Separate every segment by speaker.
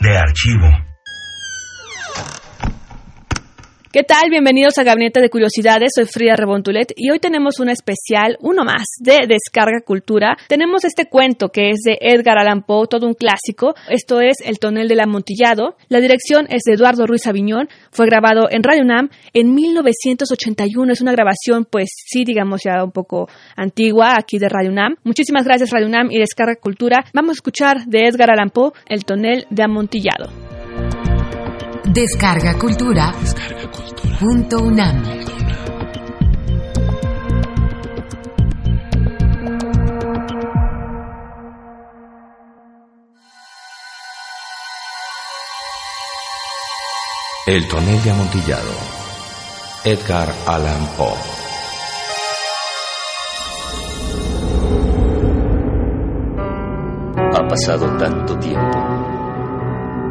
Speaker 1: De archivo.
Speaker 2: ¿Qué tal? Bienvenidos a Gabinete de Curiosidades. Soy Frida Rebontulet y hoy tenemos un especial, uno más, de Descarga Cultura. Tenemos este cuento que es de Edgar Allan Poe, todo un clásico. Esto es El tonel del amontillado. La dirección es de Eduardo Ruiz Aviñón. Fue grabado en Radio Nam en 1981. Es una grabación, pues sí, digamos ya un poco antigua aquí de Radio Nam. Muchísimas gracias Radio Nam y Descarga Cultura. Vamos a escuchar de Edgar Allan Poe El tonel de amontillado.
Speaker 3: Descarga Cultura. Punto UNAM.
Speaker 4: El tonel de amontillado. Edgar Allan Poe.
Speaker 5: Ha pasado tanto tiempo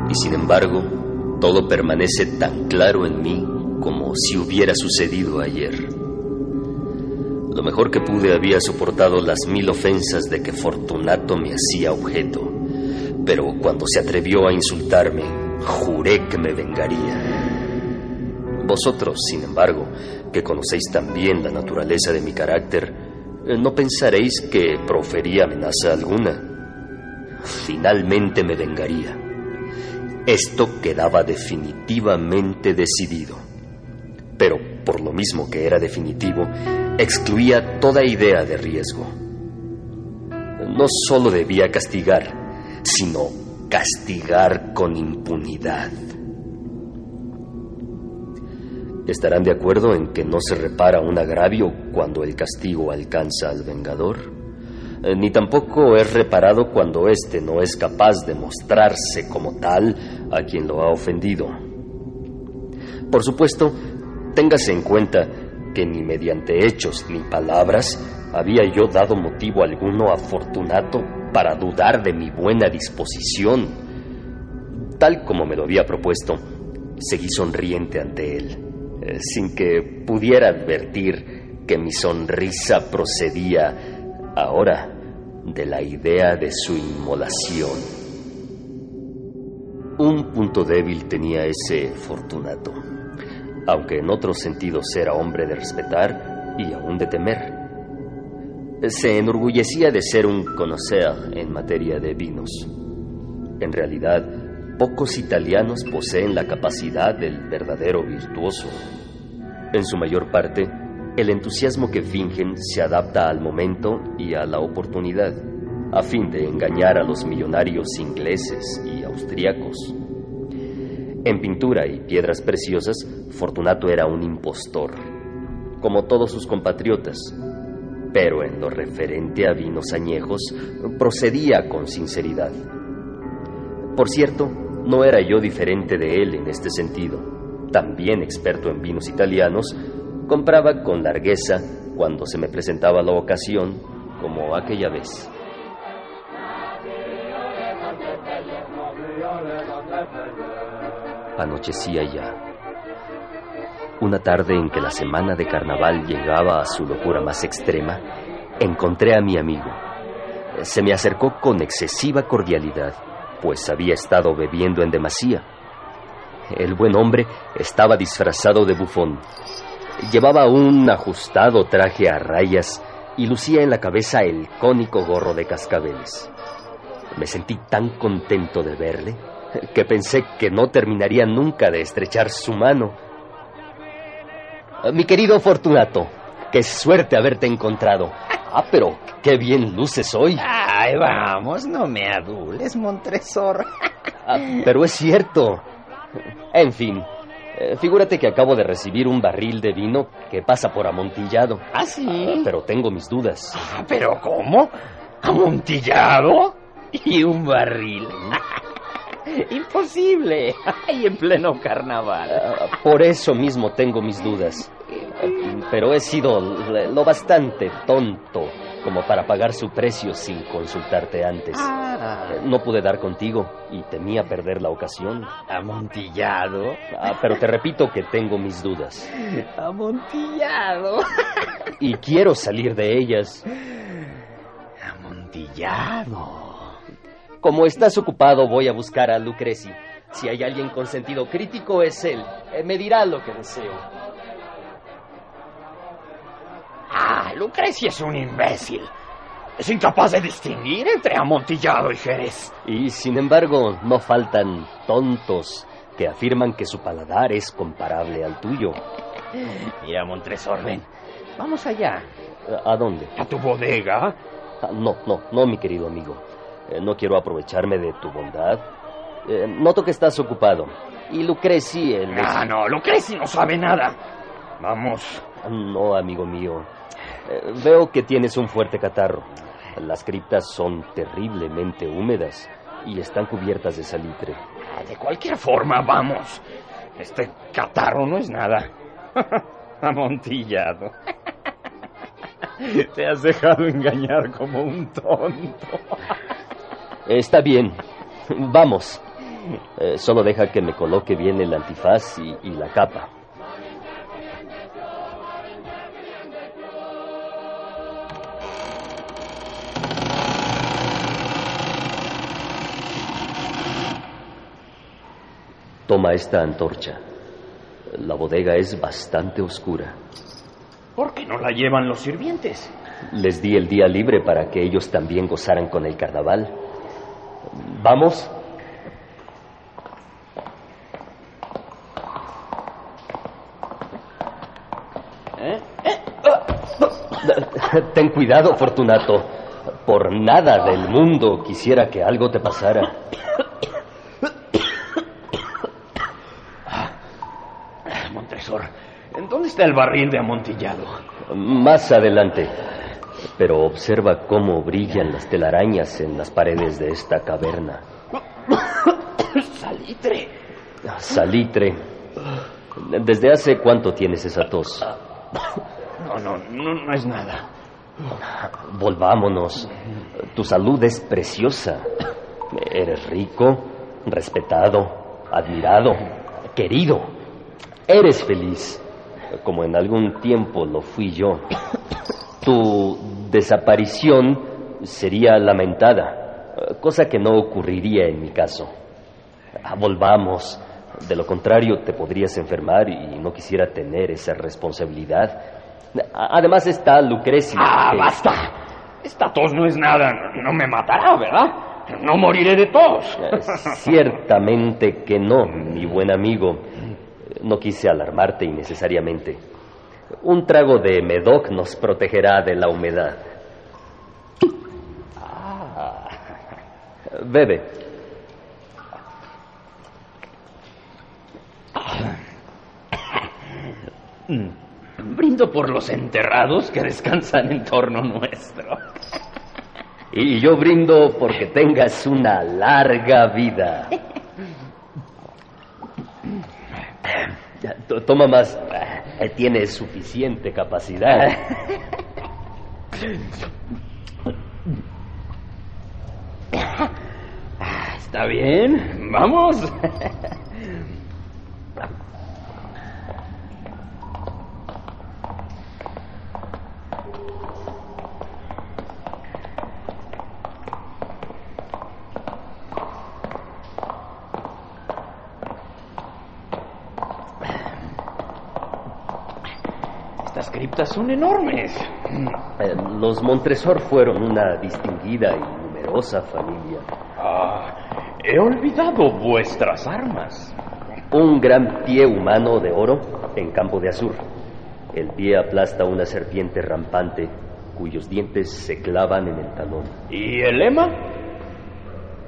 Speaker 5: y sin embargo todo permanece tan claro en mí como si hubiera sucedido ayer. Lo mejor que pude había soportado las mil ofensas de que Fortunato me hacía objeto, pero cuando se atrevió a insultarme, juré que me vengaría. Vosotros, sin embargo, que conocéis también la naturaleza de mi carácter, eh, no pensaréis que profería amenaza alguna. Finalmente me vengaría. Esto quedaba definitivamente decidido. Pero por lo mismo que era definitivo, excluía toda idea de riesgo. No solo debía castigar, sino castigar con impunidad. ¿Estarán de acuerdo en que no se repara un agravio cuando el castigo alcanza al vengador? Eh, Ni tampoco es reparado cuando éste no es capaz de mostrarse como tal a quien lo ha ofendido. Por supuesto, téngase en cuenta que ni mediante hechos ni palabras había yo dado motivo alguno a Fortunato para dudar de mi buena disposición. Tal como me lo había propuesto, seguí sonriente ante él, eh, sin que pudiera advertir que mi sonrisa procedía ahora de la idea de su inmolación. Un punto débil tenía ese Fortunato, aunque en otros sentidos era hombre de respetar y aún de temer. Se enorgullecía de ser un conocer en materia de vinos. En realidad, pocos italianos poseen la capacidad del verdadero virtuoso. En su mayor parte, el entusiasmo que fingen se adapta al momento y a la oportunidad, a fin de engañar a los millonarios ingleses y austriacos. En pintura y piedras preciosas, Fortunato era un impostor, como todos sus compatriotas, pero en lo referente a vinos añejos, procedía con sinceridad. Por cierto, no era yo diferente de él en este sentido. También experto en vinos italianos, compraba con largueza cuando se me presentaba la ocasión, como aquella vez. Anochecía ya. Una tarde en que la semana de carnaval llegaba a su locura más extrema, encontré a mi amigo. Se me acercó con excesiva cordialidad, pues había estado bebiendo en demasía. El buen hombre estaba disfrazado de bufón. Llevaba un ajustado traje a rayas y lucía en la cabeza el cónico gorro de cascabeles. Me sentí tan contento de verle que pensé que no terminaría nunca de estrechar su mano. Mi querido Fortunato, qué suerte haberte encontrado. Ah, pero qué bien luces hoy.
Speaker 6: Ay, vamos, no me adules, Montresor.
Speaker 5: Ah, pero es cierto. En fin, eh, figúrate que acabo de recibir un barril de vino que pasa por amontillado.
Speaker 6: ¿Ah, sí?
Speaker 5: Pero tengo mis dudas.
Speaker 6: Ah, ¿Pero cómo? ¿Amontillado? Y un barril. Imposible. Y en pleno carnaval.
Speaker 5: Ah, Por eso mismo tengo mis dudas. Ah, Pero he sido lo bastante tonto como para pagar su precio sin consultarte antes.
Speaker 6: Ah,
Speaker 5: No pude dar contigo y temía perder la ocasión.
Speaker 6: amontillado.
Speaker 5: Ah, Pero te repito que tengo mis dudas.
Speaker 6: Amontillado.
Speaker 5: Y quiero salir de ellas.
Speaker 6: Amontillado.
Speaker 5: Como estás ocupado, voy a buscar a Lucreci. Si hay alguien con sentido crítico, es él. Eh, Me dirá lo que deseo.
Speaker 6: Ah, Lucrecia es un imbécil. Es incapaz de distinguir entre amontillado y jerez.
Speaker 5: Y sin embargo, no faltan tontos que afirman que su paladar es comparable al tuyo.
Speaker 6: Mira, Montresor, ven. Vamos allá.
Speaker 5: ¿A dónde?
Speaker 6: A tu bodega.
Speaker 5: Ah, No, no, no, mi querido amigo. Eh, no quiero aprovecharme de tu bondad. Eh, noto que estás ocupado. Y Lucreci, el...
Speaker 6: Ah, no, Lucrecia no sabe nada. Vamos.
Speaker 5: No, amigo mío. Eh, veo que tienes un fuerte catarro. Las criptas son terriblemente húmedas y están cubiertas de salitre.
Speaker 6: Ah, De cualquier forma, vamos. Este catarro no es nada. Amontillado. Te has dejado engañar como un tonto.
Speaker 5: Está bien. Vamos. Eh, solo deja que me coloque bien el antifaz y, y la capa. Toma esta antorcha. La bodega es bastante oscura.
Speaker 6: ¿Por qué no la llevan los sirvientes?
Speaker 5: Les di el día libre para que ellos también gozaran con el carnaval. ¿Vamos? Ten cuidado, Fortunato. Por nada del mundo quisiera que algo te pasara.
Speaker 6: Montresor, ¿en dónde está el barril de amontillado?
Speaker 5: Más adelante. Pero observa cómo brillan las telarañas en las paredes de esta caverna.
Speaker 6: Salitre.
Speaker 5: Salitre. ¿Desde hace cuánto tienes esa tos?
Speaker 6: No, no, no, no es nada.
Speaker 5: Volvámonos. Tu salud es preciosa. Eres rico, respetado, admirado, querido. Eres feliz, como en algún tiempo lo fui yo. Tu desaparición sería lamentada, cosa que no ocurriría en mi caso. Ah, Volvamos. De lo contrario, te podrías enfermar y no quisiera tener esa responsabilidad. Además está Lucrecia.
Speaker 6: Ah,
Speaker 5: que-
Speaker 6: basta. Esta tos no es nada. No me matará, ¿verdad? No moriré de tos.
Speaker 5: Eh, Ciertamente que no, mi buen amigo. No quise alarmarte innecesariamente. Un trago de Medoc nos protegerá de la humedad. Ah. Bebe.
Speaker 6: Brindo por los enterrados que descansan en torno nuestro.
Speaker 5: Y yo brindo porque tengas una larga vida. Ya, to- Toma más. Eh, Tienes suficiente capacidad.
Speaker 6: ¿Está bien? Vamos. Son enormes.
Speaker 5: Eh, Los Montresor fueron una distinguida y numerosa familia.
Speaker 6: Ah, he olvidado vuestras armas.
Speaker 5: Un gran pie humano de oro en campo de azur. El pie aplasta una serpiente rampante cuyos dientes se clavan en el talón.
Speaker 6: ¿Y el lema?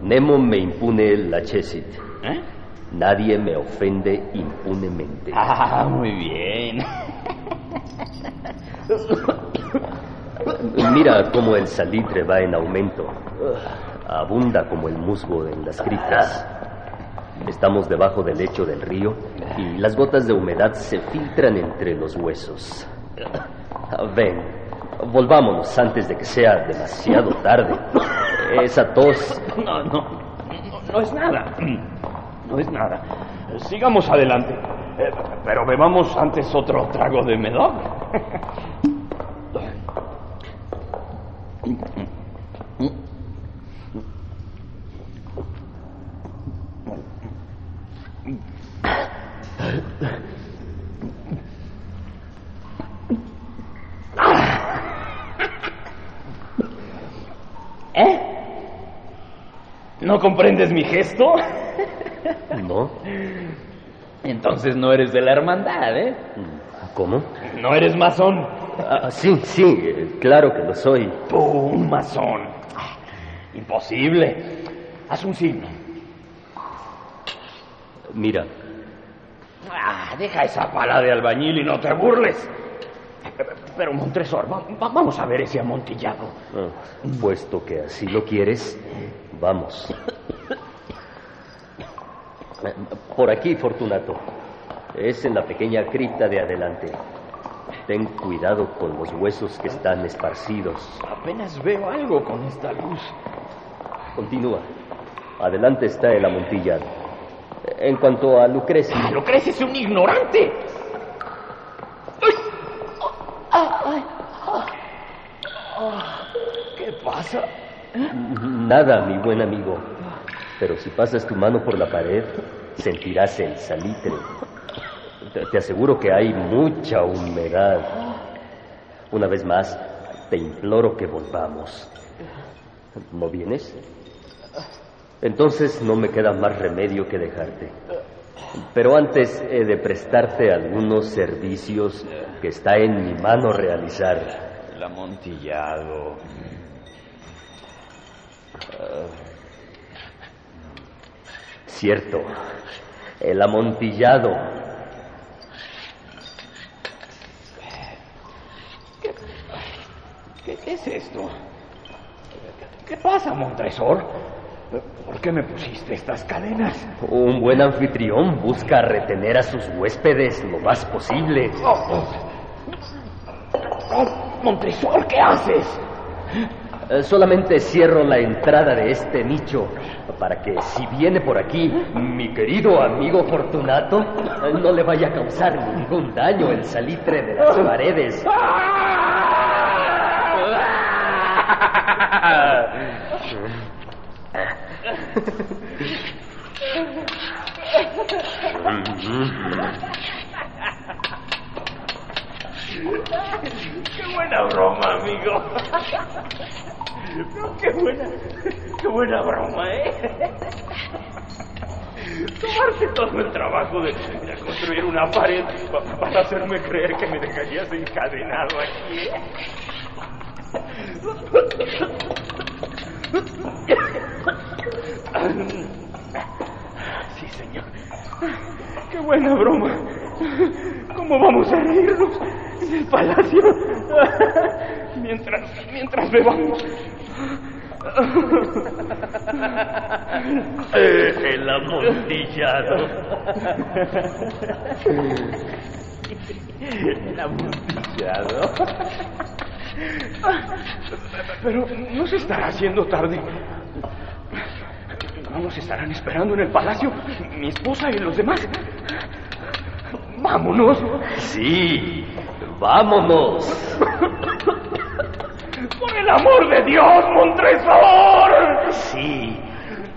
Speaker 5: Nemo me impune la chesit.
Speaker 6: ¿Eh?
Speaker 5: Nadie me ofende impunemente.
Speaker 6: Ah, muy bien.
Speaker 5: Mira cómo el salitre va en aumento. Abunda como el musgo en las criptas. Estamos debajo del lecho del río y las gotas de humedad se filtran entre los huesos. Ven, volvámonos antes de que sea demasiado tarde. Esa tos.
Speaker 6: No, no, no, es nada. No es nada. Sigamos adelante. Eh, pero bebamos antes otro trago de Medoc. ¿Eh? ¿No comprendes mi gesto?
Speaker 5: ¿No?
Speaker 6: Entonces no eres de la hermandad, ¿eh?
Speaker 5: ¿Cómo?
Speaker 6: No eres masón.
Speaker 5: Ah, sí, sí, eh, claro que lo soy.
Speaker 6: Tú, un masón. Imposible. Haz un signo.
Speaker 5: Mira,
Speaker 6: Ah, deja esa pala de albañil y no te burles. Pero, Montresor, va- va- vamos a ver ese amontillado.
Speaker 5: ah, puesto que así lo quieres, vamos. Por aquí, Fortunato. Es en la pequeña cripta de adelante. Ten cuidado con los huesos que están esparcidos.
Speaker 6: Apenas veo algo con esta luz.
Speaker 5: Continúa. Adelante está el amontillado. En cuanto a Lucrecia,
Speaker 6: Pero crees es un ignorante. ¿Qué pasa?
Speaker 5: nada, mi buen amigo. Pero si pasas tu mano por la pared, sentirás el salitre. Te, aseguro que hay mucha humedad. Una vez más, te imploro que volvamos. ¿No vienes? Entonces no me queda más remedio que dejarte. Pero antes he de prestarte algunos servicios que está en mi mano realizar.
Speaker 6: El amontillado.
Speaker 5: Cierto, el amontillado.
Speaker 6: ¿Qué, qué es esto? ¿Qué pasa, Montresor? ¿Por qué me pusiste estas cadenas?
Speaker 5: Un buen anfitrión busca retener a sus huéspedes lo más posible.
Speaker 6: Oh, Montresor, ¿qué haces?
Speaker 5: Eh, Solamente cierro la entrada de este nicho para que si viene por aquí mi querido amigo Fortunato, no le vaya a causar ningún daño el salitre de las paredes.
Speaker 6: Qué buena broma, amigo. No, qué buena, qué buena broma, ¿eh? Tomarte todo el trabajo de, construir una pared pa- para hacerme creer que me dejarías encadenado aquí. ¿eh? Sí, señor. Qué buena broma. ¿Cómo vamos a reírnos en el palacio? Mientras, mientras bebamos.
Speaker 5: Eh, el amontillado.
Speaker 6: El amontillado. Pero no se estará haciendo tarde. No nos estarán esperando en el palacio mi esposa y los demás. Vámonos.
Speaker 5: Sí, vámonos.
Speaker 6: Por el amor de Dios, Montresor.
Speaker 5: Sí,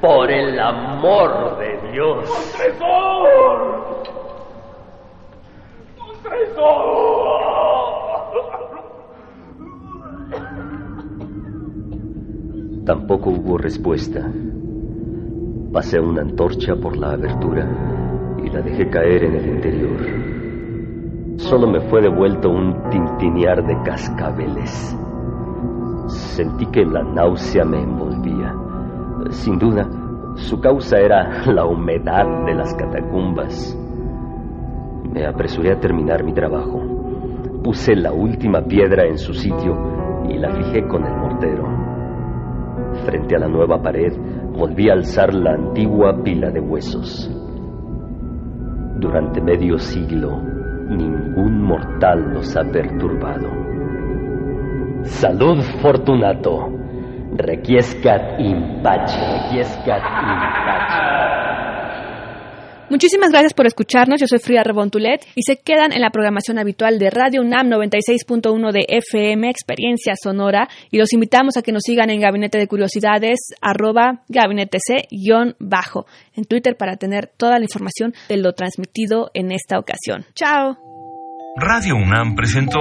Speaker 5: por el amor de Dios.
Speaker 6: Montresor. Montresor.
Speaker 5: Tampoco hubo respuesta. Pasé una antorcha por la abertura y la dejé caer en el interior. Solo me fue devuelto un tintinear de cascabeles. Sentí que la náusea me envolvía. Sin duda, su causa era la humedad de las catacumbas. Me apresuré a terminar mi trabajo. Puse la última piedra en su sitio y la fijé con el mortero. Frente a la nueva pared volví a alzar la antigua pila de huesos. Durante medio siglo, ningún mortal los ha perturbado. Salud, Fortunato. Requiescat in pace. Requiescat in pace.
Speaker 2: Muchísimas gracias por escucharnos. Yo soy Frida Rebontulet y se quedan en la programación habitual de Radio UNAM 96.1 de FM Experiencia Sonora y los invitamos a que nos sigan en Gabinete de Curiosidades arroba gabinete C-bajo en Twitter para tener toda la información de lo transmitido en esta ocasión. Chao.
Speaker 1: Radio UNAM presentó